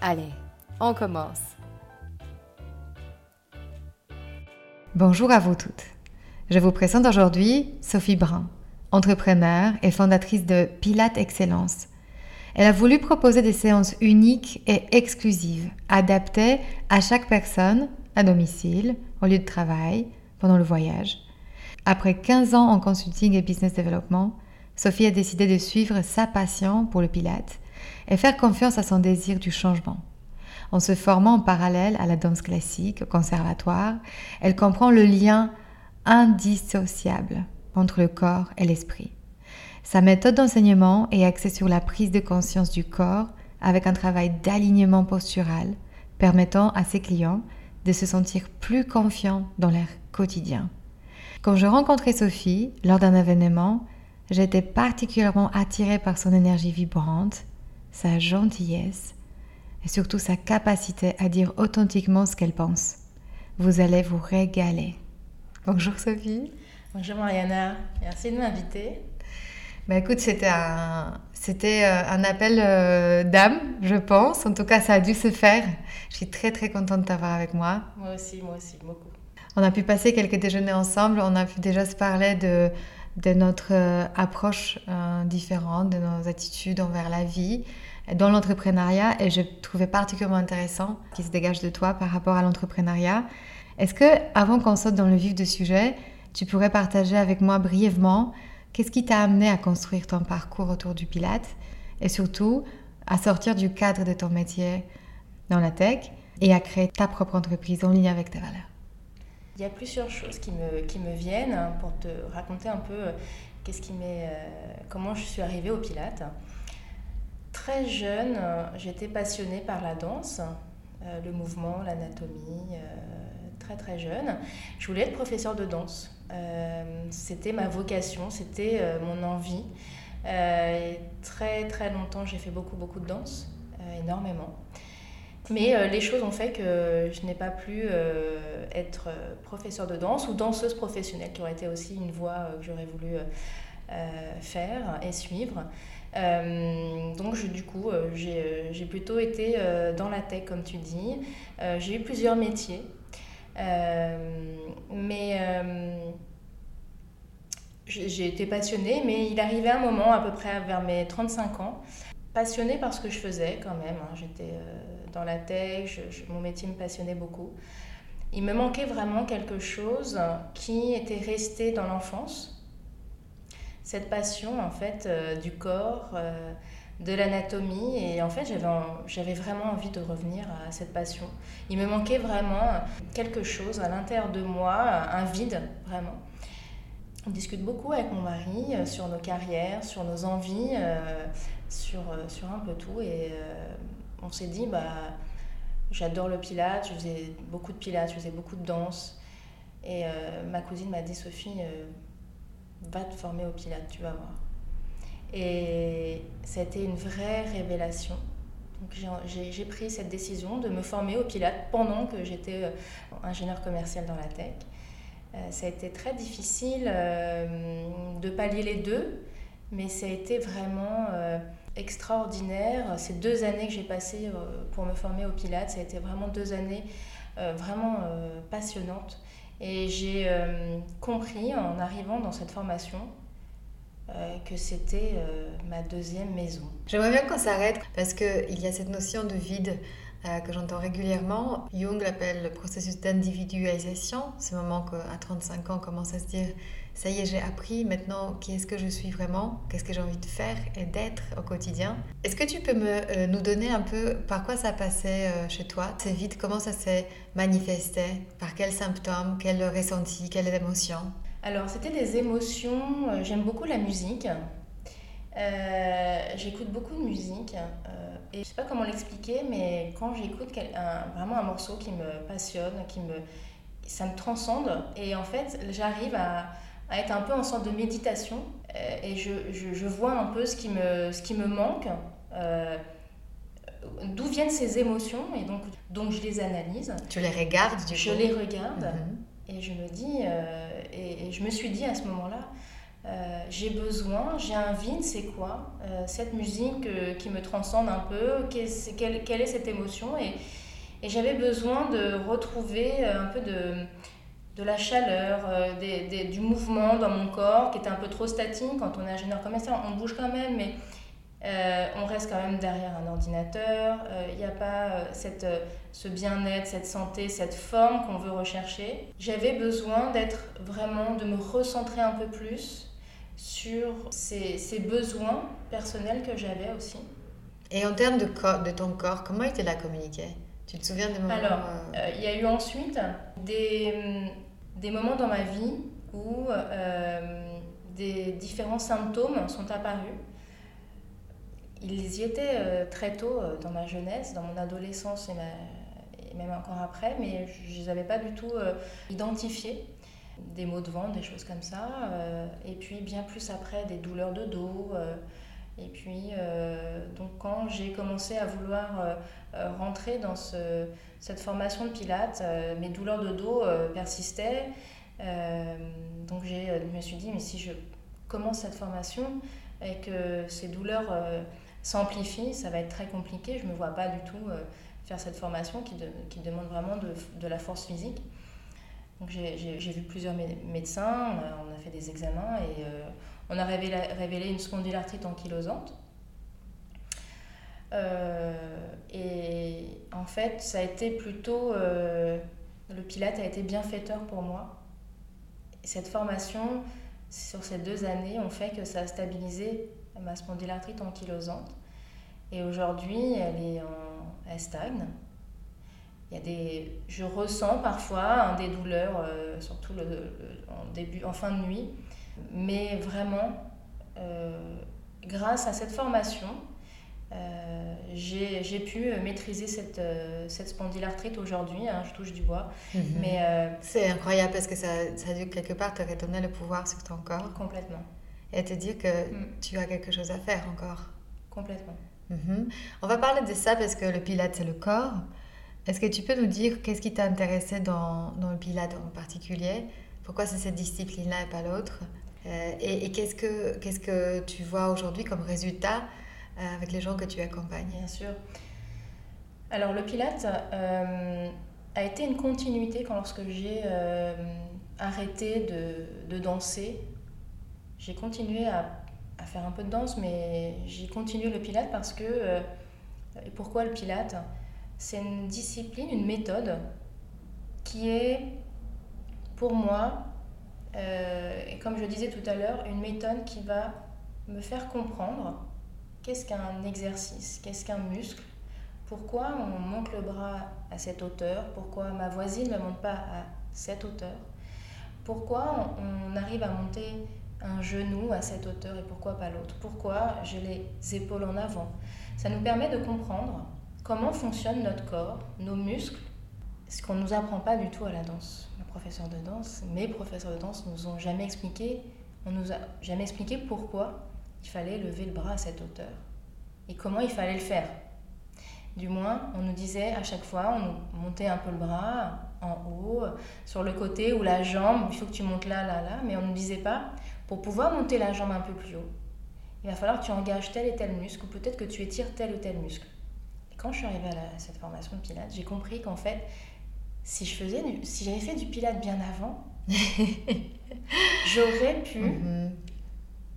Allez, on commence. Bonjour à vous toutes. Je vous présente aujourd'hui Sophie Brun, entrepreneur et fondatrice de Pilates Excellence. Elle a voulu proposer des séances uniques et exclusives, adaptées à chaque personne, à domicile, au lieu de travail, pendant le voyage. Après 15 ans en consulting et business development, Sophie a décidé de suivre sa passion pour le Pilates et faire confiance à son désir du changement. En se formant en parallèle à la danse classique au conservatoire, elle comprend le lien indissociable entre le corps et l'esprit. Sa méthode d'enseignement est axée sur la prise de conscience du corps avec un travail d'alignement postural permettant à ses clients de se sentir plus confiants dans leur quotidien. Quand je rencontrais Sophie lors d'un événement, j'étais particulièrement attirée par son énergie vibrante sa gentillesse et surtout sa capacité à dire authentiquement ce qu'elle pense. Vous allez vous régaler. Bonjour Sophie. Bonjour Mariana, merci de m'inviter. Bah écoute, c'était un, c'était euh, un appel euh, d'âme, je pense. En tout cas, ça a dû se faire. Je suis très très contente de t'avoir avec moi. Moi aussi, moi aussi, beaucoup. On a pu passer quelques déjeuners ensemble. On a pu déjà se parler de, de notre euh, approche différente, de nos attitudes envers la vie, dans l'entrepreneuriat et je trouvais particulièrement intéressant qui se dégage de toi par rapport à l'entrepreneuriat. Est-ce que, avant qu'on saute dans le vif du sujet, tu pourrais partager avec moi brièvement qu'est-ce qui t'a amené à construire ton parcours autour du Pilate et surtout à sortir du cadre de ton métier dans la tech et à créer ta propre entreprise en ligne avec tes valeurs? Il y a plusieurs choses qui me, viennent pour te raconter un peu euh, qu'est-ce qui euh, comment je suis arrivée au Pilate. Très jeune, euh, j'étais passionnée par la danse, euh, le mouvement, l'anatomie, euh, très très jeune. Je voulais être professeur de danse. c'était ma vocation, c'était mon envie. très très longtemps, j'ai fait beaucoup beaucoup de danse, énormément. Mais les choses ont fait que je n'ai pas pu être professeur de danse ou danseuse professionnelle, qui aurait été aussi une voie que j'aurais voulu faire et suivre. Euh, donc du coup, euh, euh, j'ai plutôt été dans la tech, comme tu dis. j'ai eu plusieurs métiers. mais j'ai été passionnée, mais il arrivait un moment, à peu près vers mes 35 ans, passionnée par ce que je faisais quand même. Hein. J'étais dans la tech, mon métier me passionnait beaucoup. Il me manquait vraiment quelque chose qui était resté dans l'enfance, cette passion en fait euh, du corps, euh, de l'anatomie et en fait j'avais vraiment envie de revenir à cette passion. Il me manquait vraiment quelque chose à l'intérieur de moi, un vide vraiment. On discute beaucoup avec mon mari euh, sur nos carrières, sur nos envies, sur, sur un peu tout et on s'est dit bah j'adore le pilate, je faisais beaucoup de pilates, je faisais beaucoup de danse et ma cousine m'a dit Sophie va te former au Pilates, tu vas voir. Et été une vraie révélation. Donc j'ai pris cette décision de me former au Pilates pendant que j'étais euh, ingénieur commercial dans la tech. Euh, ça a été très difficile euh, de pallier les deux, mais ça a été vraiment extraordinaire. Ces deux années que j'ai passées pour me former au Pilates, ça a été vraiment deux années vraiment passionnantes. Et j'ai euh, compris en arrivant dans cette formation euh, que c'était euh, ma deuxième maison. J'aimerais bien qu'on s'arrête parce qu'il y a cette notion de vide que j'entends régulièrement. Jung l'appelle le processus d'individualisation, ce moment qu'à 35 ans commence à se dire ça y est, j'ai appris maintenant qui est-ce que je suis vraiment, qu'est-ce que j'ai envie de faire et d'être au quotidien. Est-ce que tu peux euh, nous donner un peu par quoi ça passait euh, chez toi C'est vite, comment ça s'est manifesté Par quels symptômes Quel ressenti Quelles émotions? Alors, c'était des émotions. J'aime beaucoup la musique. J'écoute beaucoup de musique. Et je sais pas comment l'expliquer, mais quand j'écoute vraiment un morceau qui me passionne, qui me, ça me transcende, et en fait, j'arrive à, à, être un peu en sorte de méditation, euh, et je, je, je, vois un peu ce qui me, ce qui me manque, euh, d'où viennent ces émotions, et donc, donc je les analyse. Tu les regardes du Je les regarde, mhm. et je me dis, euh, et, et, je me suis dit à ce moment-là, euh, j'ai besoin, j'ai un vide, c'est quoi euh, Cette musique euh, qui me transcende un peu, quelle, quelle, est cette émotion? Et, et j'avais besoin de retrouver un peu de, de la chaleur, des, des, du mouvement dans mon corps qui était un peu trop statique. Quand on est ingénieur commercial, on bouge quand même, mais on reste quand même derrière un ordinateur. Il n'y a pas cette, ce bien-être, cette santé, cette forme qu'on veut rechercher. J'avais besoin d'être vraiment, de me recentrer un peu plus sur ces, ces besoins personnels que j'avais aussi. Et en termes de, corps, de ton corps, comment était la communiqué? Tu te souviens des moments Alors, euh, euh, il y a eu ensuite des, des moments dans ma vie où euh, des différents symptômes sont apparus. Ils y étaient très tôt dans ma jeunesse, dans mon adolescence et, et même encore après, mais je ne les avais pas du tout identifiés des maux de ventre, des choses comme ça. Euh, et puis bien plus après, des douleurs de dos. Euh, et puis, euh, donc quand j'ai commencé à vouloir rentrer dans ce, cette formation de pilates, mes douleurs de dos persistaient. donc je me suis dit, mais si je commence cette formation et que ces douleurs s'amplifient, ça va être très compliqué. Je ne me vois pas du tout faire cette formation qui, qui demande vraiment de, de la force physique. Donc j'ai vu plusieurs médecins, on a, fait des examens et euh, on a révélé, révélé, une spondylarthrite ankylosante. Euh, et en fait, ça a été plutôt. Euh, le Pilate a été bienfaiteur pour moi. Cette formation, sur ces deux années, ont fait que ça a stabilisé ma spondylarthrite ankylosante. Et aujourd'hui, elle, est en, elle stagne. Il y a des, je ressens parfois hein, des douleurs, euh, surtout le, en, début, en fin de nuit. Mais vraiment, euh, grâce à cette formation, euh, j'ai pu maîtriser cette, cette spondylarthrite aujourd'hui. Hein, je touche du bois. Mhm. mais C'est incroyable parce que ça, ça a dû quelque part te redonner le pouvoir sur ton corps. Complètement. Et te dire que mm. tu as quelque chose à faire encore. Complètement. Mhm. On va parler de ça parce que le pilates, c'est le corps. Est-ce que tu peux nous dire qu'est-ce qui t'a intéressé dans, dans, le Pilate en particulier? Pourquoi c'est cette discipline-là et pas l'autre? Euh, Et, qu'est-ce que, qu'est-ce que tu vois aujourd'hui comme résultat euh, avec les gens que tu accompagnes? Bien sûr. Alors le Pilate euh, a été une continuité quand lorsque j'ai arrêté de, de, danser. J'ai continué à, à, faire un peu de danse, mais j'ai continué le Pilate parce que... et pourquoi le Pilate? C'est une discipline, une méthode qui est pour moi, euh, et comme je disais tout à l'heure, une méthode qui va me faire comprendre qu'est-ce qu'un exercice, qu'est-ce qu'un muscle, pourquoi on monte le bras à cette hauteur, pourquoi ma voisine ne monte pas à cette hauteur, pourquoi on arrive à monter un genou à cette hauteur et pourquoi pas l'autre, pourquoi j'ai les épaules en avant. Ça nous permet de comprendre comment fonctionne notre corps, nos muscles, ce qu'on ne nous apprend pas du tout à la danse. Les professeurs de danse, mes professeurs de danse nous ont jamais expliqué, on nous a jamais expliqué pourquoi il fallait lever le bras à cette hauteur et comment il fallait le faire. Du moins, on nous disait à chaque fois, on montait un peu le bras en haut, sur le côté ou la jambe, il faut que tu montes là, là, là, mais on ne nous disait pas, pour pouvoir monter la jambe un peu plus haut, il va falloir que tu engages tel et tel muscle, ou peut-être que tu étires tel ou tel muscle quand je suis arrivée à, cette formation de Pilates, j'ai compris qu'en fait, si je faisais si j'avais fait du Pilates bien avant, j'aurais pu mhm.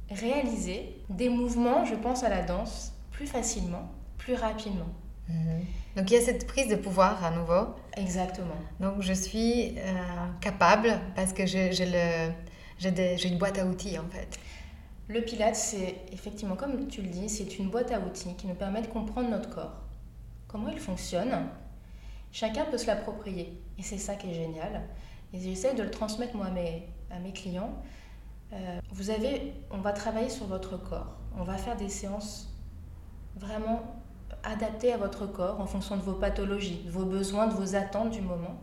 réaliser des mouvements, je pense à la danse, plus facilement, plus rapidement. Mhm. Donc il y a cette prise de pouvoir à nouveau. Exactement. Donc je suis euh, capable parce que j'ai une boîte à outils en fait. Le Pilate, c'est effectivement, comme tu le dis, c'est une boîte à outils qui nous permet de comprendre notre corps, comment il fonctionne. Chacun peut se l'approprier et c'est ça qui est génial. Et j'essaie de le transmettre moi à mes, clients. Euh, on va travailler sur votre corps. On va faire des séances vraiment adaptées à votre corps en fonction de vos pathologies, de vos besoins, de vos attentes du moment.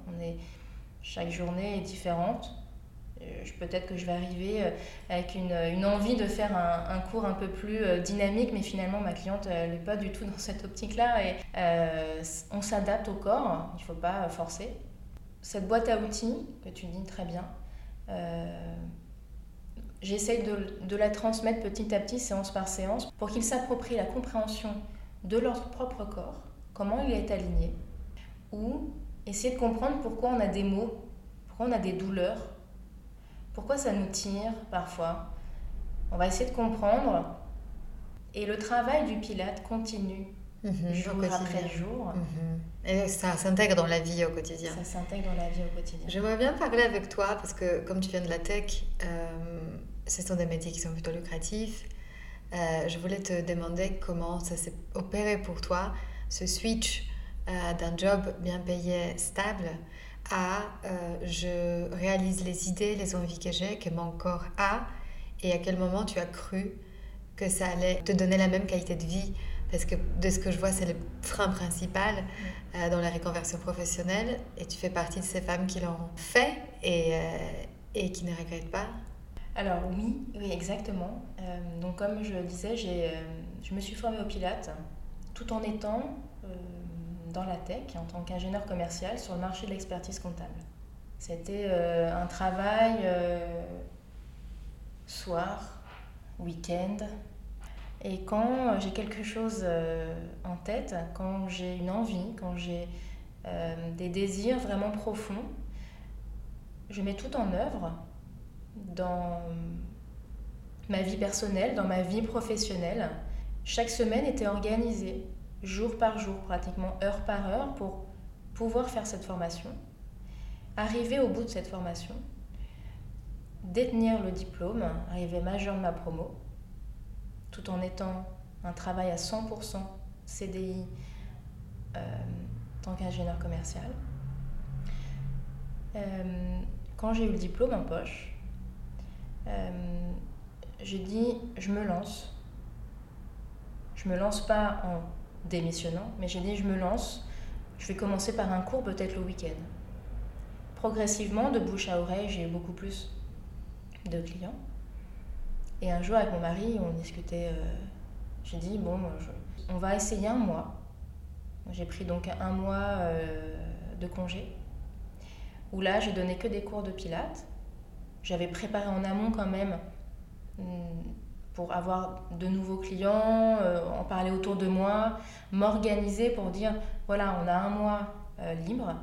Chaque journée est différente. Euh, peut-être que je vais arriver euh, avec une, envie de faire un, cours un peu plus dynamique, mais finalement ma cliente n'est pas du tout dans cette optique-là. Et on s'adapte au corps, il ne faut pas forcer. Cette boîte à outils que tu dis très bien, J'essaye de, la transmettre petit à petit, séance par séance, pour qu'ils s'approprient la compréhension de leur propre corps, comment il est aligné, ou essayer de comprendre pourquoi on a des maux, pourquoi on a des douleurs, pourquoi ça nous tire parfois? On va essayer de comprendre. Et le travail du pilate continue mhm, jour après jour. Mhm. Et ça s'intègre dans la vie au quotidien. Ça s'intègre dans la vie au quotidien. J'aimerais bien parler avec toi parce que comme tu viens de la tech, euh, ce sont des métiers qui sont plutôt lucratifs. Euh, je voulais te demander comment ça s'est opéré pour toi, ce switch euh, d'un job bien payé, stable, à je réalise les idées, les envies que j'ai, que mon corps a, et à quel moment tu as cru que ça allait te donner la même qualité de vie parce que de ce que je vois, c'est le frein principal euh, dans la reconversion professionnelle. Et tu fais partie de ces femmes qui l'ont fait et, euh, et qui ne regrettent pas. Alors oui, oui exactement. Euh, donc comme je le disais, je me suis formée au Pilates tout en étant dans la tech en tant qu'ingénieur commercial sur le marché de l'expertise comptable. C'était un travail soir, week-end, et quand j'ai quelque chose euh, en tête, quand j'ai une envie, quand j'ai euh, des désirs vraiment profonds, je mets tout en œuvre dans ma vie personnelle, dans ma vie professionnelle. Chaque semaine était organisée, jour par jour, pratiquement heure par heure, pour pouvoir faire cette formation, arriver au bout de cette formation, détenir le diplôme, arriver majeur de ma promo, tout en étant un travail à 100% CDI en tant qu'ingénieur commercial. Euh, quand j'ai eu le diplôme en poche, euh, j'ai dit je me lance. Je me lance pas en démissionnant, mais j'ai dit je me lance. Je vais commencer par un cours peut-être le week-end. Progressivement, de bouche à oreille, j'ai eu beaucoup plus de clients. Et un jour, avec mon mari, on discutait. Euh, j'ai dit, bon, on va essayer un mois. J'ai pris donc un mois euh, de congé, où là, j'ai donné que des cours de pilates. J'avais préparé en amont quand même hmm, pour avoir de nouveaux clients, euh, en parler autour de moi, m'organiser pour dire, voilà, on a un mois libre.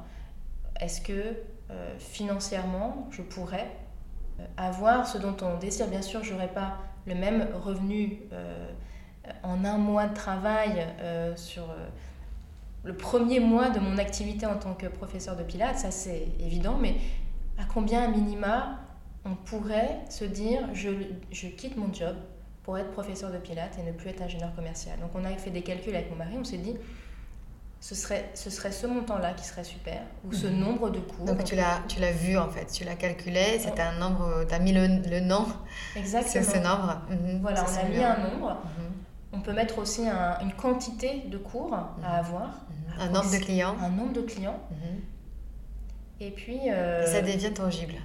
Est-ce que financièrement, je pourrais euh, avoir ce dont on désire? Bien sûr, je n'aurai pas le même revenu euh, en un mois de travail euh, sur le premier mois de mon activité en tant que professeur de pilates, ça c'est évident, mais à combien à minima on pourrait se dire je, je, quitte mon job pour être professeur de pilates et ne plus être ingénieur commercial. Donc on a fait des calculs avec mon mari, on s'est dit ce serait, ce serait ce montant-là qui serait super, ou ce mhm. nombre de cours. Donc tu l'as, tu l'as vu en fait, tu l'as calculé, c'est un nombre, tu as mis le, le nom Exactement. sur ce nombre. Mhm. Voilà, on a mis un nombre. Mhm. On peut mettre aussi une quantité de cours à avoir. Un nombre de clients. Un nombre de clients. Et puis... Euh, ça devient tangible.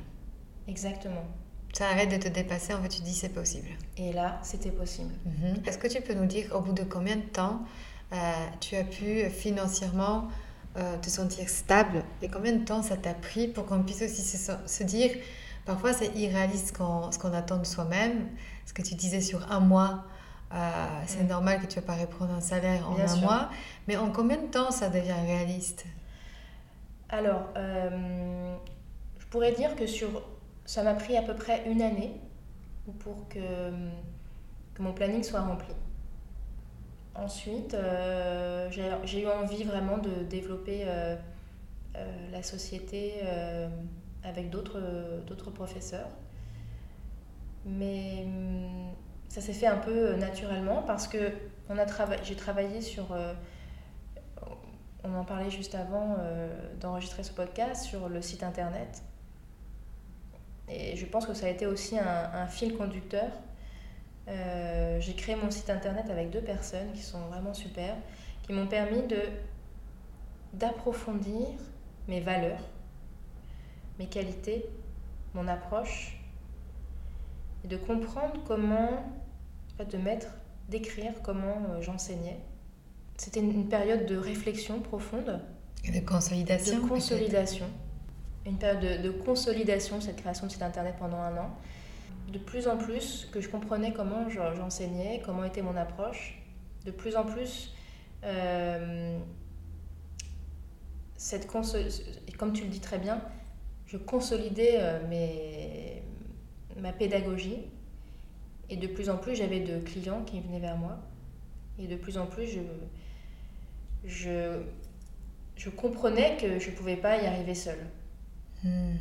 Exactement. Ça arrête de te dépasser, en fait tu dis c'est possible. Et là, c'était possible. Est-ce que tu peux nous dire au bout de combien de temps euh, tu as pu financièrement euh, te sentir stable et combien de temps ça t'a pris pour qu'on puisse aussi se, dire, parfois c'est irréaliste ce qu'on attend de soi-même, ce que tu disais sur un mois. Euh, c'est normal que tu ne vas pas reprendre un salaire en un mois, mais en combien de temps ça devient réaliste? Alors, je pourrais dire que sur, ça m'a pris à peu près une année pour que, mon planning soit rempli. Ensuite, euh, j'ai eu envie vraiment de développer euh, la société avec d'autres professeurs. Mais hum, ça s'est fait un peu naturellement parce que j'ai travaillé sur on en parlait juste avant d'enregistrer ce podcast sur le site internet. Et je pense que ça a été aussi un, fil conducteur. Euh, j'ai créé mon site internet avec deux personnes qui sont vraiment super, qui m'ont permis de d'approfondir mes valeurs, mes qualités, mon approche, et de comprendre comment, de mettre, d'écrire comment euh, j'enseignais. C'était une période de réflexion profonde. Et de consolidation. De consolidation une période de, consolidation, cette création de site internet pendant un an. De plus en plus que je comprenais comment j'enseignais, comment était mon approche. De plus en plus, euh, cette et comme tu le dis très bien, je consolidais euh, mes, ma pédagogie. Et de plus en plus, j'avais de clients qui venaient vers moi. Et de plus en plus, je, je, je comprenais que je ne pouvais pas y arriver seule. Hmm.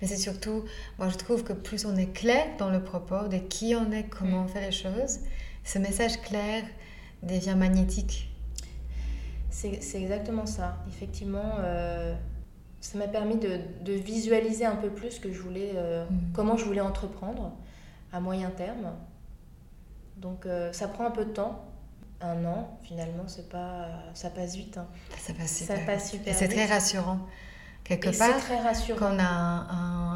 Mais c'est surtout, moi je trouve que plus on est clair dans le propos de qui on est, comment on hmm. fait les choses, ce message clair devient magnétique. C'est exactement ça. Effectivement, euh, ça m'a permis de, de, visualiser un peu plus que je voulais, euh, hmm. comment je voulais entreprendre à moyen terme. Donc euh, ça prend un peu de temps. Un an, finalement, c'est pas, ça passe vite. Hein. Ça passe super. Ça passe super. Et c'est très rassurant quelque et part. très. Qu'on a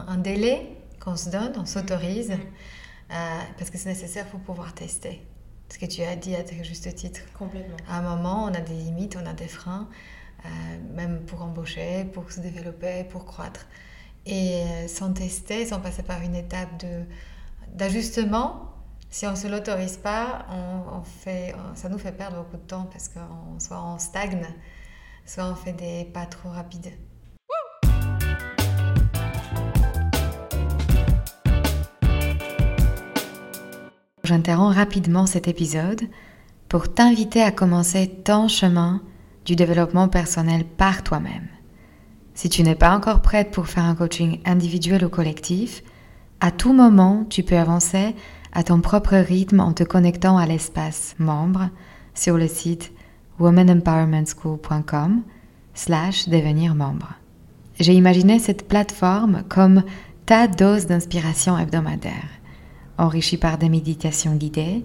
un, délai qu'on se donne, on s'autorise, mm. euh, parce que c'est nécessaire pour pouvoir tester. Ce que tu as dit à juste titre. Complètement. À un moment, on a des limites, on a des freins, euh, même pour embaucher, pour se développer, pour croître. Et euh, sans tester, sans passer par une étape de, d'ajustement, si on ne se l'autorise pas, on, fait, ça nous fait perdre beaucoup de temps parce qu'on soit on stagne, soit on fait des pas trop rapides. J'interromps rapidement cet épisode pour t'inviter à commencer ton chemin du développement personnel par toi-même. Si tu n'es pas encore prête pour faire un coaching individuel ou collectif, à tout moment, tu peux avancer à ton propre rythme en te connectant à l'espace membre sur le site womanempowermentschool.com slash devenir membre. J'ai imaginé cette plateforme comme ta dose d'inspiration hebdomadaire enrichi par des méditations guidées,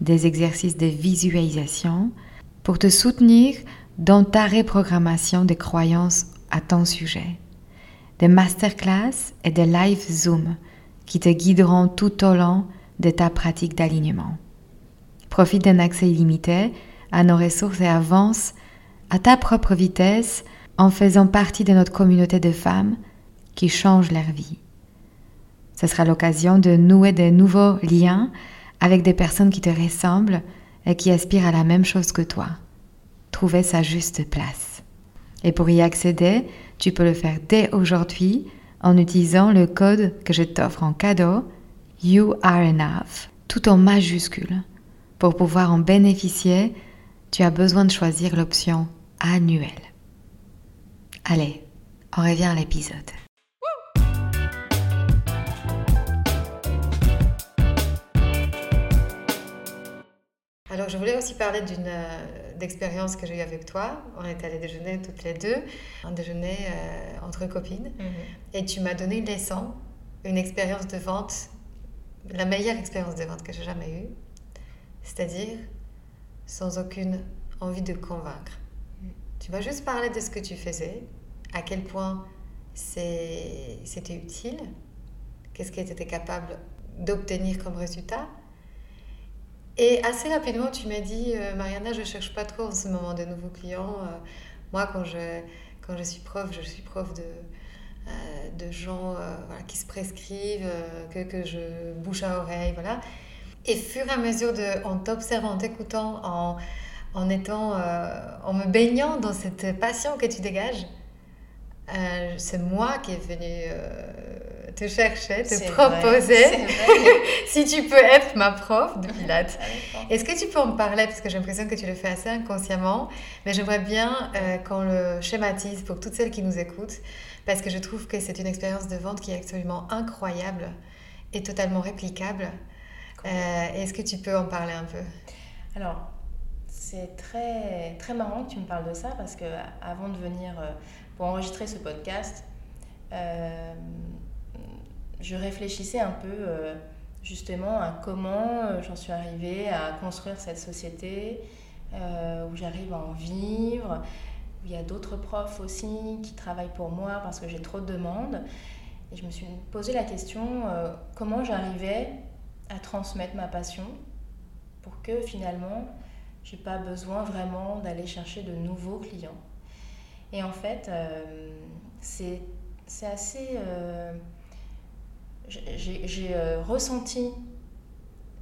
des exercices de visualisation, pour te soutenir dans ta reprogrammation des croyances à ton sujet. Des masterclass et des live Zoom qui te guideront tout au long de ta pratique d'alignement. Profite d'un accès illimité à nos ressources et avance à ta propre vitesse en faisant partie de notre communauté de femmes qui changent leur vie. Ce sera l'occasion de nouer de nouveaux liens avec des personnes qui te ressemblent et qui aspirent à la même chose que toi. Trouver sa juste place. Et pour y accéder, tu peux le faire dès aujourd'hui en utilisant le code que je t'offre en cadeau, You Are Enough, tout en majuscule. Pour pouvoir en bénéficier, tu as besoin de choisir l'option annuelle. Allez, on revient à l'épisode. Alors, je voulais aussi parler d'une euh, expérience que j'ai eue avec toi. On est allé déjeuner toutes les deux, un déjeuner euh, entre copines. Mhm. Et tu m'as donné une leçon, une expérience de vente, la meilleure expérience de vente que j'ai jamais eue. C'est-à-dire sans aucune envie de convaincre. Mhm. Tu m'as juste parlé de ce que tu faisais, à quel point c'était utile, qu'est-ce que tu étais capable d'obtenir comme résultat et assez rapidement, tu m'as dit, euh, Mariana, je ne cherche pas trop en ce moment de nouveaux clients. Euh, moi, quand je, quand je suis prof, je suis prof de, euh, de gens qui se prescrivent, que, que, je bouche à oreille, voilà. Et fur et à mesure, de, en t'observant, en t'écoutant, en, en, étant, en me baignant dans cette passion que tu dégages, c'est moi qui est venu te cherchait, te proposait si tu peux être ma prof de pilates. Ah, Est-ce que tu peux en parler Parce que j'ai l'impression que tu le fais assez inconsciemment, mais j'aimerais bien euh, qu'on le schématise pour toutes celles qui nous écoutent, parce que je trouve que c'est une expérience de vente qui est absolument incroyable et totalement réplicable. Euh, est-ce que tu peux en parler un peu? Alors, c'est très, très marrant que tu me parles de ça parce que avant de venir euh, pour enregistrer ce podcast, euh, je réfléchissais un peu euh, justement à comment j'en suis arrivée à construire cette société, où j'arrive à en vivre, il y a d'autres profs aussi qui travaillent pour moi parce que j'ai trop de demandes. Et je me suis posé la question comment j'arrivais à transmettre ma passion pour que finalement j'ai pas besoin vraiment d'aller chercher de nouveaux clients. Et en fait, euh, c'est assez. Euh, j'ai euh, ressenti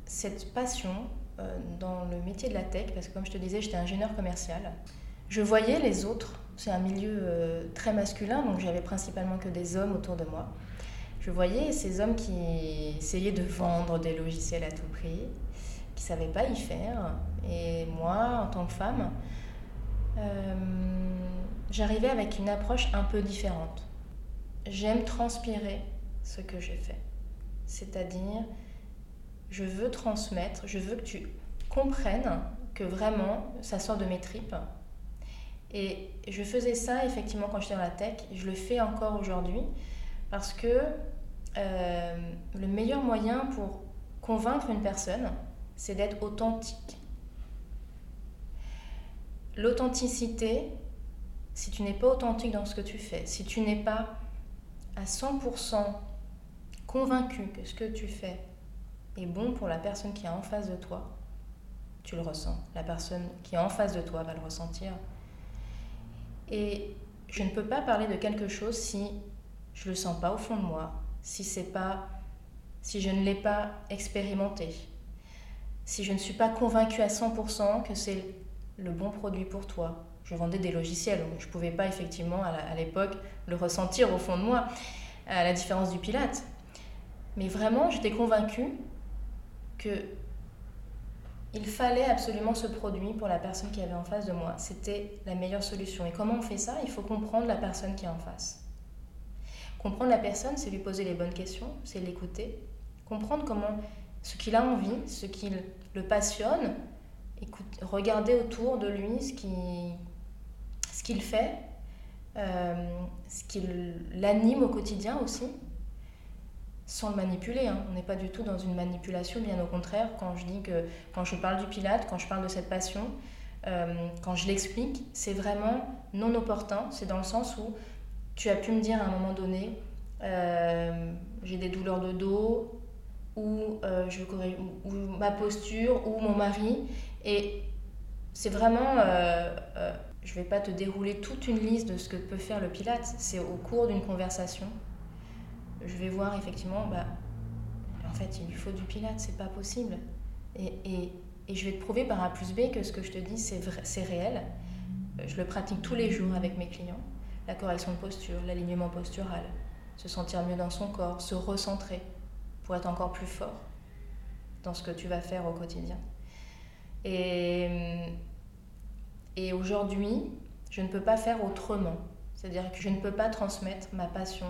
cette passion dans le métier de la tech, parce que comme je te disais, j'étais ingénieur commercial. Je voyais les autres, c'est un milieu très masculin, donc j'avais principalement que des hommes autour de moi. Je voyais ces hommes qui essayaient de vendre des logiciels à tout prix, qui ne savaient pas y faire. Et moi, en tant que femme, euh, j'arrivais avec une approche un peu différente. J'aime transpirer ce que j'ai fait. C'est-à-dire, je veux transmettre, je veux que tu comprennes que vraiment, ça sort de mes tripes. Et je faisais ça effectivement quand j'étais dans la tech, je le fais encore aujourd'hui, parce que euh, le meilleur moyen pour convaincre une personne, c'est d'être authentique. L'authenticité, si tu n'es pas authentique dans ce que tu fais, si tu n'es pas à 100% convaincu que ce que tu fais est bon pour la personne qui est en face de toi, tu le ressens. La personne qui est en face de toi va le ressentir. Et je ne peux pas parler de quelque chose si je le sens pas au fond de moi, si c'est pas si je ne l'ai pas expérimenté si je ne suis pas convaincue à 100% que c'est le bon produit pour toi. Je vendais des logiciels, donc je ne pouvais pas effectivement à l'époque le ressentir au fond de moi, à la différence du Pilate. Mais vraiment, j'étais convaincue que il fallait absolument ce produit pour la personne qui avait en face de moi. C'était la meilleure solution. Et comment on fait ça? Il faut comprendre la personne qui est en face. Comprendre la personne, c'est lui poser les bonnes questions, c'est l'écouter. Comprendre comment ce qu'il a envie, ce qui le passionne, écoute, regarder autour de lui ce qu'il fait, euh, ce qui l'anime au quotidien aussi, sans le manipuler. Hein. On n'est pas du tout dans une manipulation, bien au contraire, quand je dis que quand je parle du pilate, quand je parle de cette passion, euh, quand je l'explique, c'est vraiment non opportun, c'est dans le sens où tu as pu me dire à un moment donné, euh, j'ai des douleurs de dos, ou, euh, je, ou, ma posture, ou mon mari. Et c'est vraiment, je ne vais pas te dérouler toute une liste de ce que peut faire le Pilate, c'est au cours d'une conversation. Je vais voir effectivement, bah, en fait, il lui faut du Pilate, c'est pas possible. Et, je vais te prouver par A plus B que ce que je te dis, c'est réel. Je le pratique tous les jours avec mes clients. La correction de posture, l'alignement postural, se sentir mieux dans son corps, se recentrer pour être encore plus fort dans ce que tu vas faire au quotidien. Et, et aujourd'hui, je ne peux pas faire autrement. C'est-à-dire que je ne peux pas transmettre ma passion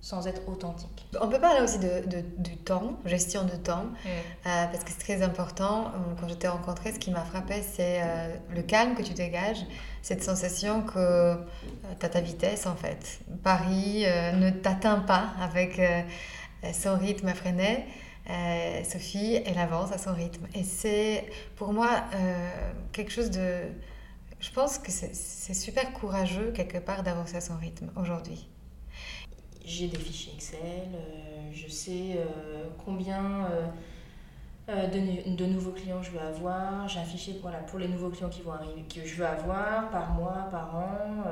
sans être authentique. On peut parler aussi de, du temps, gestion de temps, euh, parce que c'est très important. Quand je t'ai rencontré, ce qui m'a frappé, c'est euh, le calme que tu dégages, cette sensation que euh, tu as ta vitesse en fait. Paris ne t'atteint pas avec euh, son rythme effréné. Euh, Sophie, elle avance à son rythme. Et c'est pour moi euh, quelque chose de... Je pense que c'est super courageux quelque part d'avancer à son rythme aujourd'hui. J'ai des fichiers Excel, je sais combien de, de, nouveaux clients je veux avoir, j'ai un fichier pour les nouveaux clients qui vont arriver, que je veux avoir par mois, par an.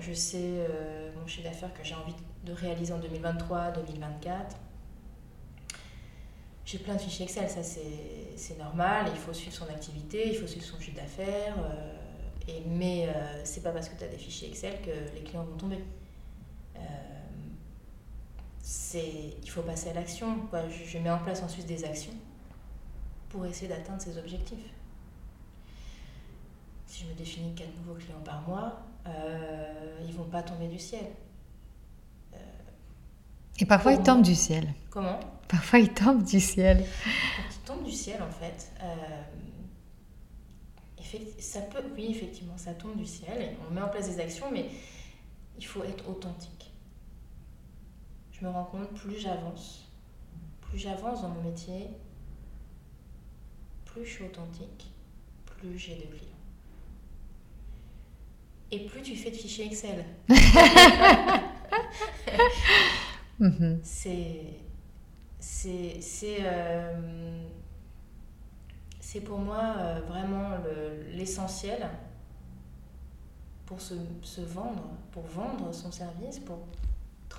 je sais mon chiffre d'affaires que j'ai envie de réaliser en 2023, 2024. J'ai plein de fichiers Excel, ça c'est normal, il faut suivre son activité, il faut suivre son chiffre d'affaires, euh, mais euh, c'est pas parce que tu as des fichiers Excel que les clients vont tomber. C'est il faut passer à l'action. Quoi. Je, je mets en place ensuite des actions pour essayer d'atteindre ces objectifs. Si je me définis quatre nouveaux clients par mois, euh, ils vont pas tomber du ciel. Et parfois, ils tombent du ciel. Comment Parfois, ils tombent du ciel. Quand ils tombent du ciel, en fait, euh, ça peut, oui, effectivement, ça tombe du ciel. et on met en place des actions, mais il faut être authentique. Je me rends compte, plus j'avance, plus j'avance dans mon métier, plus je suis authentique, plus j'ai de clients. Et plus tu fais de fichiers Excel. Mhm. C'est. C'est. C'est. euh, c'est pour moi euh, vraiment le- l'essentiel pour se, se vendre, pour vendre son service, pour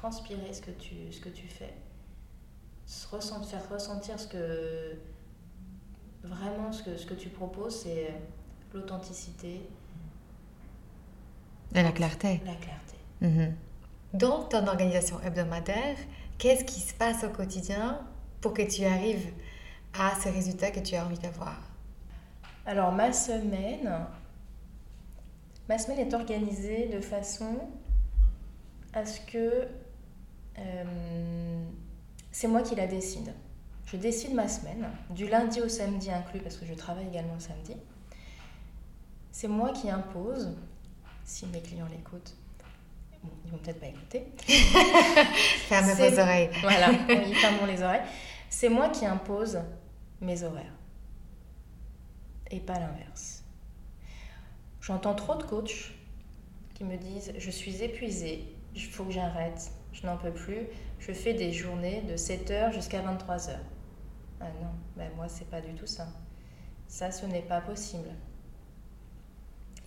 transpirer ce que tu, ce que tu fais, se ressent- faire ressentir ce que. Vraiment, ce que, ce que tu proposes, c'est l'authenticité, Et la clarté. la clarté. Mhm. Dans ton organisation hebdomadaire, qu'est-ce qui se passe au quotidien pour que tu arrives à ce résultat que tu as envie d'avoir? Alors ma semaine, ma semaine est organisée de façon à ce que euh, c'est moi qui la décide. Je décide ma semaine, du lundi au samedi inclus parce que je travaille également le samedi. C'est moi qui impose, si mes clients l'écoutent, bon, ils vont peut-être pas écouter, Ferme C'est- vos oreilles. voilà, oui, fermons les oreilles. C'est moi qui impose mes horaires. Et pas l'inverse. J'entends trop de coachs qui me disent Je suis épuisée, il faut que j'arrête, je n'en peux plus, je fais des journées de 7h jusqu'à 23h. Ah non, ben moi, c'est pas du tout ça. Ça, ce n'est pas possible.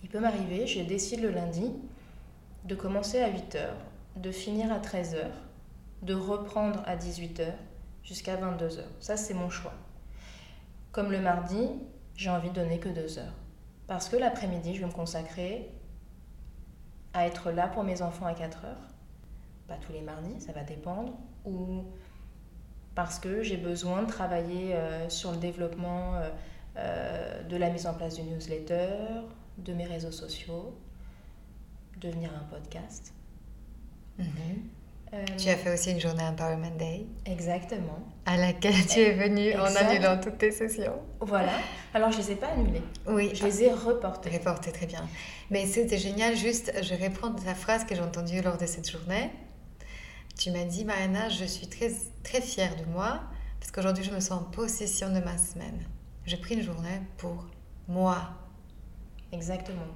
Il peut m'arriver, je décide le lundi de commencer à 8h, de finir à 13h, de reprendre à 18h jusqu'à 22h. Ça, c'est mon choix. Comme le mardi, j'ai envie de donner que 2 heures. Parce que l'après-midi, je vais me consacrer à être là pour mes enfants à 4 heures. Pas tous les mardis, ça va dépendre. Ou parce que j'ai besoin de travailler euh, sur le développement euh, euh, de la mise en place du newsletter, de mes réseaux sociaux, de venir à un podcast. Mhm. Euh, Tu as fait aussi une journée Empowerment Day Exactement. à laquelle tu es venue en annulant toutes tes sessions. Voilà. Alors, je ne les ai pas annulés. Oui, Je les ai reportés. Reporté très bien. Mais c'était génial, juste, je reprends ta phrase que j'ai entendue lors de cette journée. Tu m'as dit, Mariana, je suis très, très fière de moi parce qu'aujourd'hui, je me sens en possession de ma semaine. J'ai pris une journée pour moi. Exactement.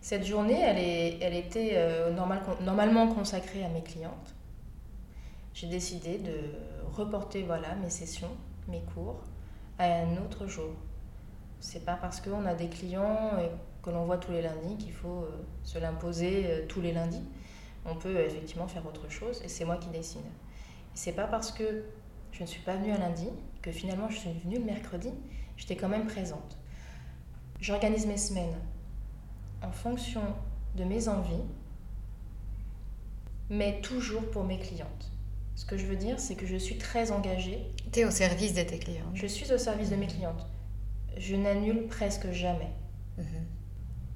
Cette journée, elle, est, elle était euh, normal- normalement consacrée à mes clientes. J'ai décidé de reporter voilà, mes sessions, mes cours, à un autre jour. C'est pas parce qu'on a des clients et que l'on voit tous les lundis qu'il faut euh, se l'imposer euh, tous les lundis. On peut effectivement faire autre chose et c'est moi qui décide. C'est pas parce que je ne suis pas venue un lundi que finalement je suis venue le mercredi. J'étais quand même présente. J'organise mes semaines en fonction de mes envies, mais toujours pour mes clientes. Ce que je veux dire, c'est que je suis très engagée, Tu es au service de tes clients. je suis au service de mes clientes. Je n'annule presque jamais. Mhm.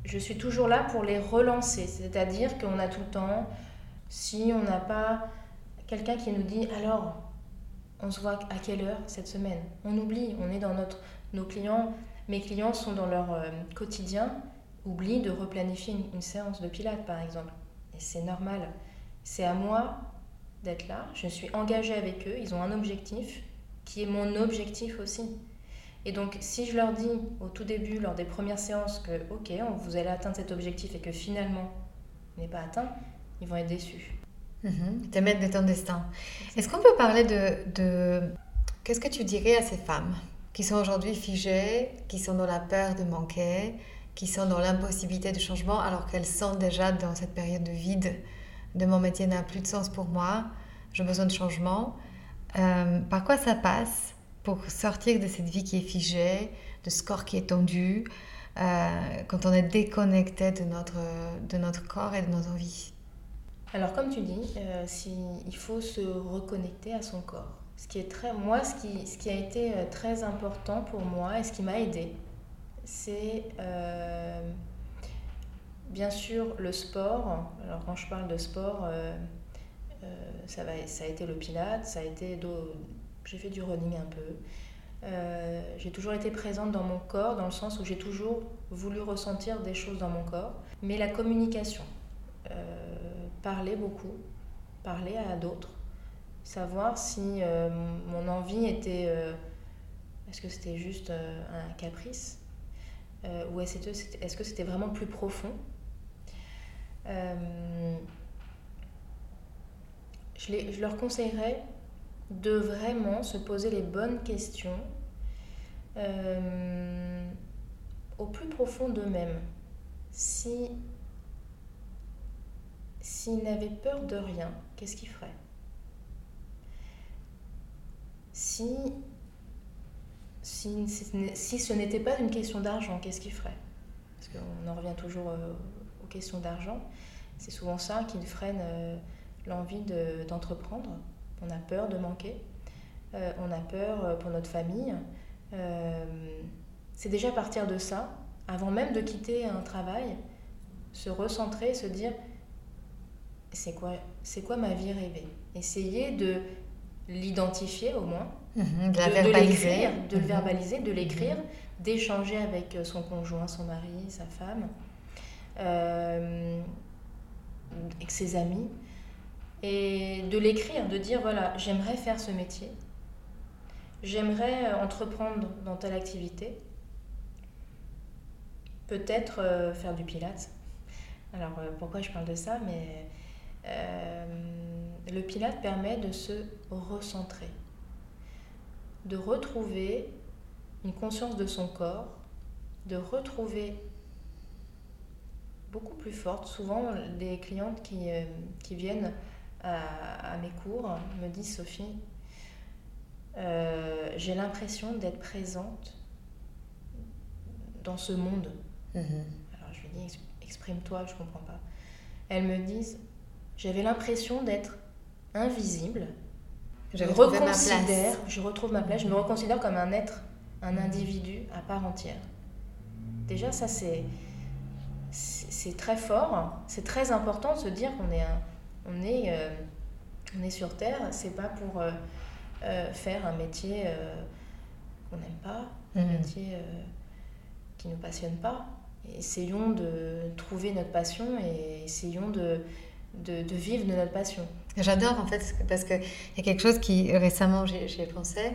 Je suis toujours là pour les relancer, c'est-à-dire qu'on a tout le temps, si on n'a pas quelqu'un qui nous dit alors, on se voit à quelle heure cette semaine? On oublie, on est dans notre... Nos clients, mes clients sont dans leur euh, quotidien, oublient de replanifier une, une séance de pilates par exemple. Et c'est normal. C'est à moi d'être là, je suis engagée avec eux, ils ont un objectif qui est mon objectif aussi. Et donc, si je leur dis au tout début, lors des premières séances, que ok, on- vous allez atteindre cet objectif et que finalement, il n'est pas atteint, ils vont être déçus. Mhm. Te mettre de ton destin. Est-ce qu'on peut parler de, de... Qu'est-ce que tu dirais à ces femmes qui sont aujourd'hui figées, qui sont dans la peur de manquer, qui sont dans l'impossibilité de changement alors qu'elles sont déjà dans cette période de vide, de mon métier n'a plus de sens pour moi, j'ai besoin de changement. Euh, par quoi ça passe pour sortir de cette vie qui est figée, de ce corps qui est tendu, euh, quand on est déconnecté de notre, de notre corps et de nos envies Alors comme tu dis, si, il faut se reconnecter à son corps. Ce qui est très, moi, ce qui, ce qui a été très important pour moi et ce qui m'a aidé, c'est bien sûr le sport. Alors quand je parle de sport, ça, va, ça a été le pilate, ça a été j'ai fait du running un peu. Euh, j'ai toujours été présente dans mon corps, dans le sens où j'ai toujours voulu ressentir des choses dans mon corps. Mais la communication, euh, parler beaucoup, parler à d'autres, savoir si euh, mon envie était... est-ce que c'était juste un caprice Ou est-ce que c'était vraiment plus profond je, je leur conseillerais de vraiment se poser les bonnes questions euh, au plus profond d'eux-mêmes. Si s'ils n'avaient peur de rien, qu'est-ce qu'ils feraient? Si, si, si, ce n'était pas une question d'argent, qu'est-ce qu'ils feraient? Parce qu'on en revient toujours euh, aux questions d'argent. C'est souvent ça qui freine euh, l'envie d'entreprendre on a peur de manquer, euh, on a peur euh, pour notre famille. Euh, c'est déjà partir de ça, avant même de quitter un travail, se recentrer, se dire c'est quoi, c'est quoi ma vie rêvée? Essayer de l'identifier au moins, mhm, de, l'écrire, de le mhm. verbaliser, de l'écrire, mhm. d'échanger avec son conjoint, son mari, sa femme, avec ses amis, et de l'écrire, de dire voilà, j'aimerais faire ce métier, j'aimerais euh, entreprendre dans telle activité, peut-être euh, faire du pilates. Alors euh, pourquoi je parle de ça? Mais le pilate permet de se recentrer, de retrouver une conscience de son corps, de retrouver beaucoup plus forte. Souvent, les clientes qui, qui viennent à, mes cours me dit Sophie, euh, j'ai l'impression d'être présente dans ce monde. Mhm. Alors je lui dis exprime-toi, je comprends pas. Elles me disent j'avais l'impression d'être invisible. Je reconsidère, je retrouve ma place, je me reconsidère comme un être, un individu à part entière. Déjà ça c'est c'est très fort, c'est très important de se dire qu'on est un, on est, euh, on est sur Terre, c'est pas pour euh, euh, faire un métier qu'on n'aime pas, un mhm. métier qui ne nous passionne pas. Essayons de trouver notre passion et essayons de, de, vivre de notre passion. J'adore en fait parce qu'il y a quelque chose qui récemment j'ai pensé,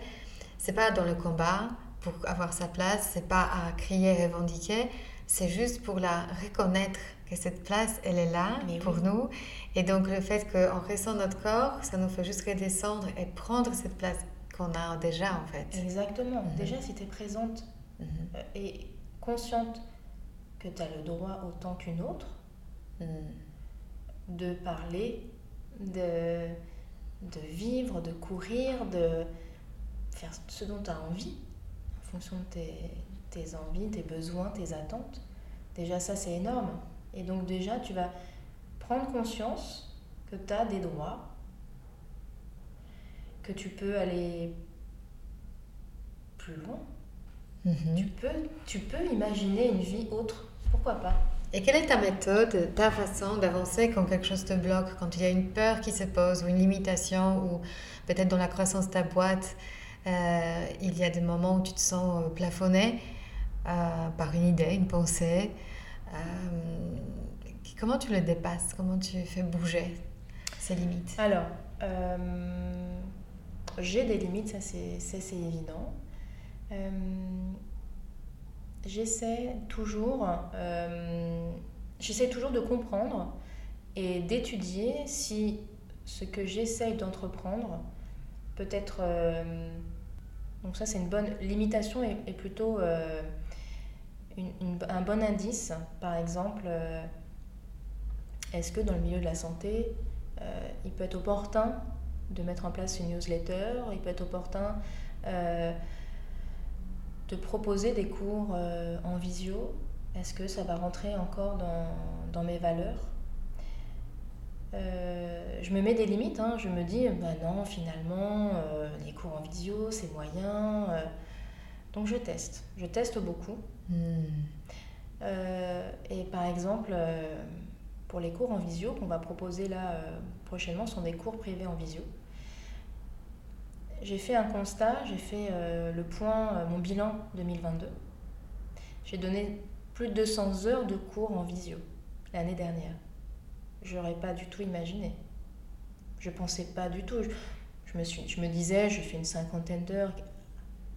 c'est pas dans le combat pour avoir sa place, c'est pas à crier, revendiquer, c'est juste pour la reconnaître que cette place, elle est là pour nous. Et donc le fait qu'on ressent notre corps, ça nous fait juste redescendre et prendre cette place qu'on a déjà en fait. Exactement. Mhm. Déjà, si tu es présente mhm. euh, et consciente que tu as le droit autant qu'une autre mhm. de parler, de, de vivre, de courir, de faire ce dont tu as envie en fonction de tes, tes envies, tes besoins, tes attentes. Déjà, ça, c'est énorme. Et donc déjà, tu vas prendre conscience que tu as des droits, que tu peux aller plus loin. Mhm. Tu, peux, tu peux imaginer une vie autre. Pourquoi pas? Et quelle est ta méthode, ta façon d'avancer quand quelque chose te bloque, quand il y a une peur qui se pose ou une limitation ou peut-être dans la croissance de ta boîte, euh, il y a des moments où tu te sens euh, plafonné? Par une idée, une pensée. Euh, comment tu le dépasses? Comment tu fais bouger ces limites? Alors, euh, j'ai des limites, ça c'est évident. Euh, j'essaie toujours, j'essaie toujours de comprendre et d'étudier si ce que j'essaye d'entreprendre peut être... donc ça c'est une bonne limitation et plutôt un bon indice, par exemple, euh, est-ce que dans le milieu de la santé, euh, il peut être opportun de mettre en place une newsletter, il peut être opportun euh, de proposer des cours en visio, est-ce que ça va rentrer encore dans, mes valeurs? Je me mets des limites. Hein. Je me dis, bah non, finalement, les cours en visio, c'est moyen. donc je teste. Je teste beaucoup. Hmm. et par exemple, pour les cours en visio qu'on va proposer là prochainement, ce sont des cours privés en visio j'ai fait un constat, j'ai fait euh, le point, euh, mon bilan 2022. J'ai donné plus de 200 heures de cours en visio l'année dernière. J'aurais pas du tout imaginé. Je pensais pas du tout. Je, me, je me disais, je fais une cinquantaine d'heures,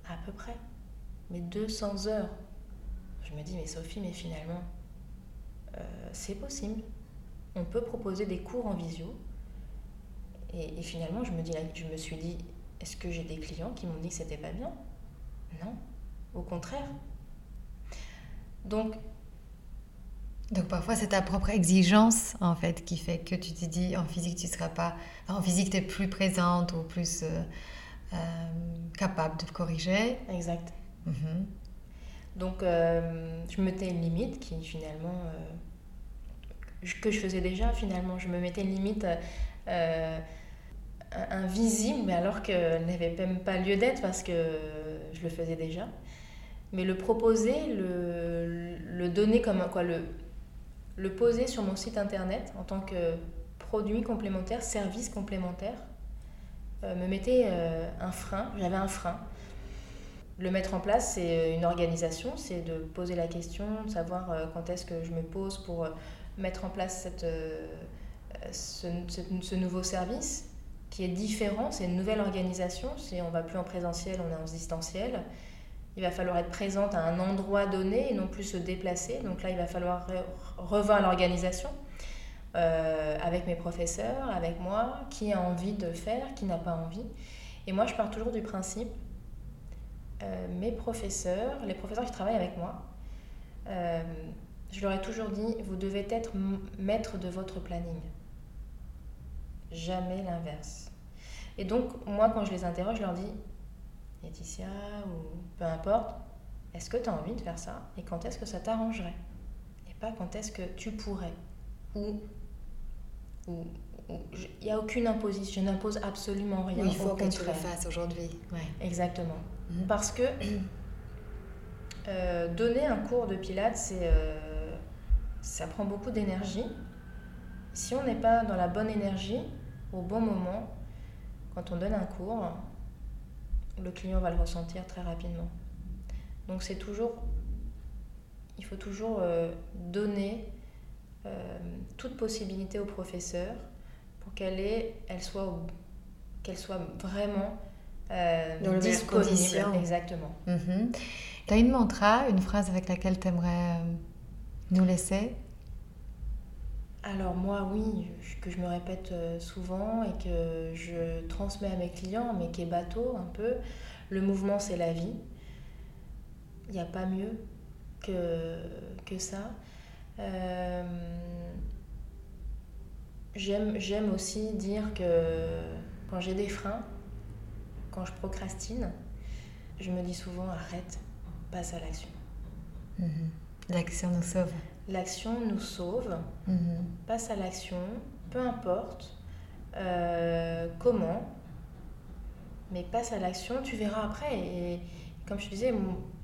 à peu près. Mais 200 heures. Je me dis, mais Sophie, mais finalement, euh, c'est possible. On peut proposer des cours en visio. Et, et finalement, je me, dis, je me suis dit, est-ce que j'ai des clients qui m'ont dit que c'était pas bien? Non, au contraire. Donc, donc parfois c'est ta propre exigence en fait qui fait que tu te dis en physique tu seras pas en physique tu es plus présente ou plus euh, euh, capable de corriger. Exact. Mhm. Donc euh, je me mettais une limite qui finalement que je faisais déjà finalement je me mettais une limite invisible, mais alors qu'elle n'avait même pas lieu d'être parce que je le faisais déjà. Mais le proposer, le, le donner comme quoi, le, le poser sur mon site internet en tant que produit complémentaire, service complémentaire, euh, me mettait euh, un frein. J'avais un frein. Le mettre en place, c'est une organisation, c'est de poser la question, de savoir euh, quand est-ce que je me pose pour mettre en place cette, ce, nouveau service qui est différent, c'est une nouvelle organisation, c'est on va plus en présentiel, on est en distanciel. Il va falloir être présente à un endroit donné et non plus se déplacer. Donc là, il va falloir revoir l'organisation euh, avec mes professeurs, avec moi, qui a envie de faire, qui n'a pas envie. Et moi, je pars toujours du principe, euh, mes professeurs, les professeurs qui travaillent avec moi, euh, je leur ai toujours dit, vous devez être maître de votre planning jamais l'inverse. Et donc, moi, quand je les interroge, je leur dis, Laetitia, ou peu importe, est-ce que tu as envie de faire ça? Et quand est-ce que ça t'arrangerait? Et pas quand est-ce que tu pourrais Ou il n'y a aucune imposition, je n'impose absolument rien. il faut que tu le fasses aujourd'hui. Exactement. Parce que euh, donner un cours de pilates, euh, ça prend beaucoup d'énergie. Si on n'est pas dans la bonne énergie, au bon moment, quand on donne un cours, le client va le ressentir très rapidement. Donc c'est toujours, il faut toujours euh, donner toute possibilité au professeur pour qu'elle elle soit, qu'elle soit vraiment euh, dans disponible. Exactement. Mhm. Tu as une mantra, une phrase avec laquelle tu aimerais nous laisser? Alors moi oui, que je me répète euh, souvent et que je transmets à mes clients, mais qui est bateau un peu, le mouvement c'est la vie. Il n'y a pas mieux que, que ça. Euh, J'aime aussi dire que quand j'ai des freins, quand je procrastine, je me dis souvent arrête, passe à l'action. Mhm. L'action nous sauve l'action nous sauve, mhm. passe à l'action, peu importe euh, comment, mais passe à l'action, tu verras après. Et comme je te disais,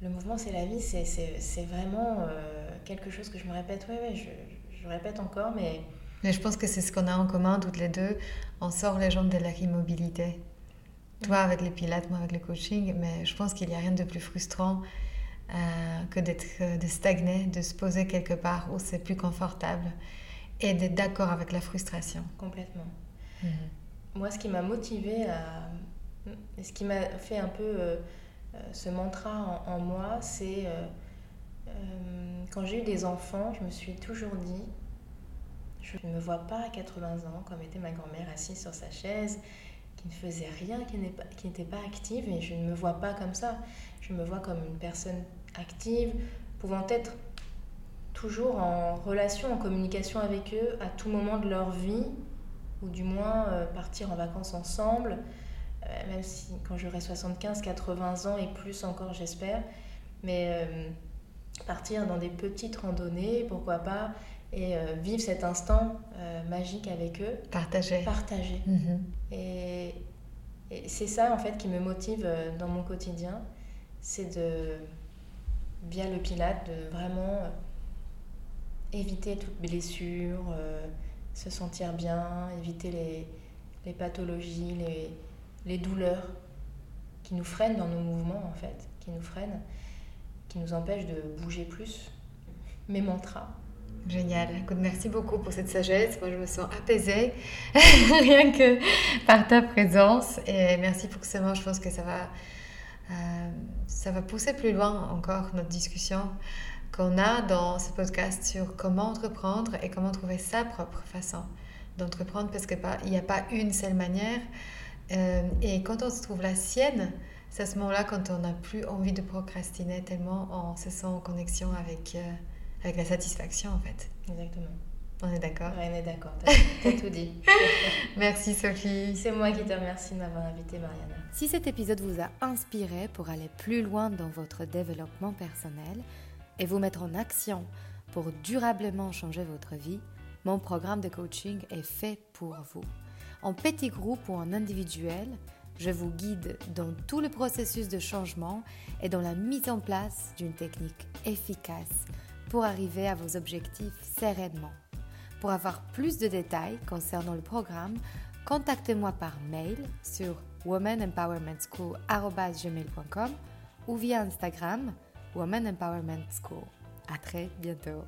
le mouvement c'est la vie, c'est vraiment euh, quelque chose que je me répète, oui, oui, je, je, répète encore, mais... Mais je pense que c'est ce qu'on a en commun toutes les deux, on sort les jambes de la immobilité. Toi avec les pilates, moi avec le coaching, mais je pense qu'il n'y a rien de plus frustrant euh, que d'être, euh, de stagner, de se poser quelque part où c'est plus confortable et d'être d'accord avec la frustration. Complètement. Mhm. Moi, ce qui m'a motivée à. Ce qui m'a fait un peu euh, ce mantra en, moi, c'est. quand j'ai eu des enfants, je me suis toujours dit je ne me vois pas à 80 ans comme était ma grand-mère assise sur sa chaise, qui ne faisait rien, qui n'était pas, active, et je ne me vois pas comme ça. Je me vois comme une personne active, pouvant être toujours en relation, en communication avec eux à tout moment de leur vie, ou du moins euh, partir en vacances ensemble, euh, même si quand j'aurai 75, 80 ans et plus encore j'espère, mais euh, partir dans des petites randonnées, pourquoi pas, et vivre cet instant magique avec eux. Partager. Partager. Mhm. Et, et c'est ça en fait qui me motive dans mon quotidien, c'est de, via le pilate, de vraiment éviter toute blessure, se sentir bien, éviter les, les pathologies, les, les douleurs qui nous freinent dans nos mouvements en fait, qui nous freinent, qui nous empêchent de bouger plus. Mes mantras. Génial. Écoute, merci beaucoup pour cette sagesse. Moi, je me sens apaisée rien que par ta présence. Et merci pour ce moment. Je pense que ça va, euh, ça va pousser plus loin encore notre discussion qu'on a dans ce podcast sur comment entreprendre et comment trouver sa propre façon d'entreprendre parce qu'il n'y a pas une seule manière. Euh, et quand on se trouve la sienne, c'est à ce moment-là quand on n'a plus envie de procrastiner tellement on se sent en connexion avec, euh, avec la satisfaction en fait. Exactement. On est d'accord On est d'accord, t'as tout dit. Merci Sophie. C'est moi qui te remercie de m'avoir invité Mariana. Si cet épisode vous a inspiré pour aller plus loin dans votre développement personnel et vous mettre en action pour durablement changer votre vie, mon programme de coaching est fait pour vous. En petit groupe ou en individuel, je vous guide dans tout le processus de changement et dans la mise en place d'une technique efficace pour arriver à vos objectifs sereinement. Pour avoir plus de détails concernant le programme, contactez-moi par mail sur womanempowermentschool.com ou via Instagram Woman Empowerment School. À très bientôt.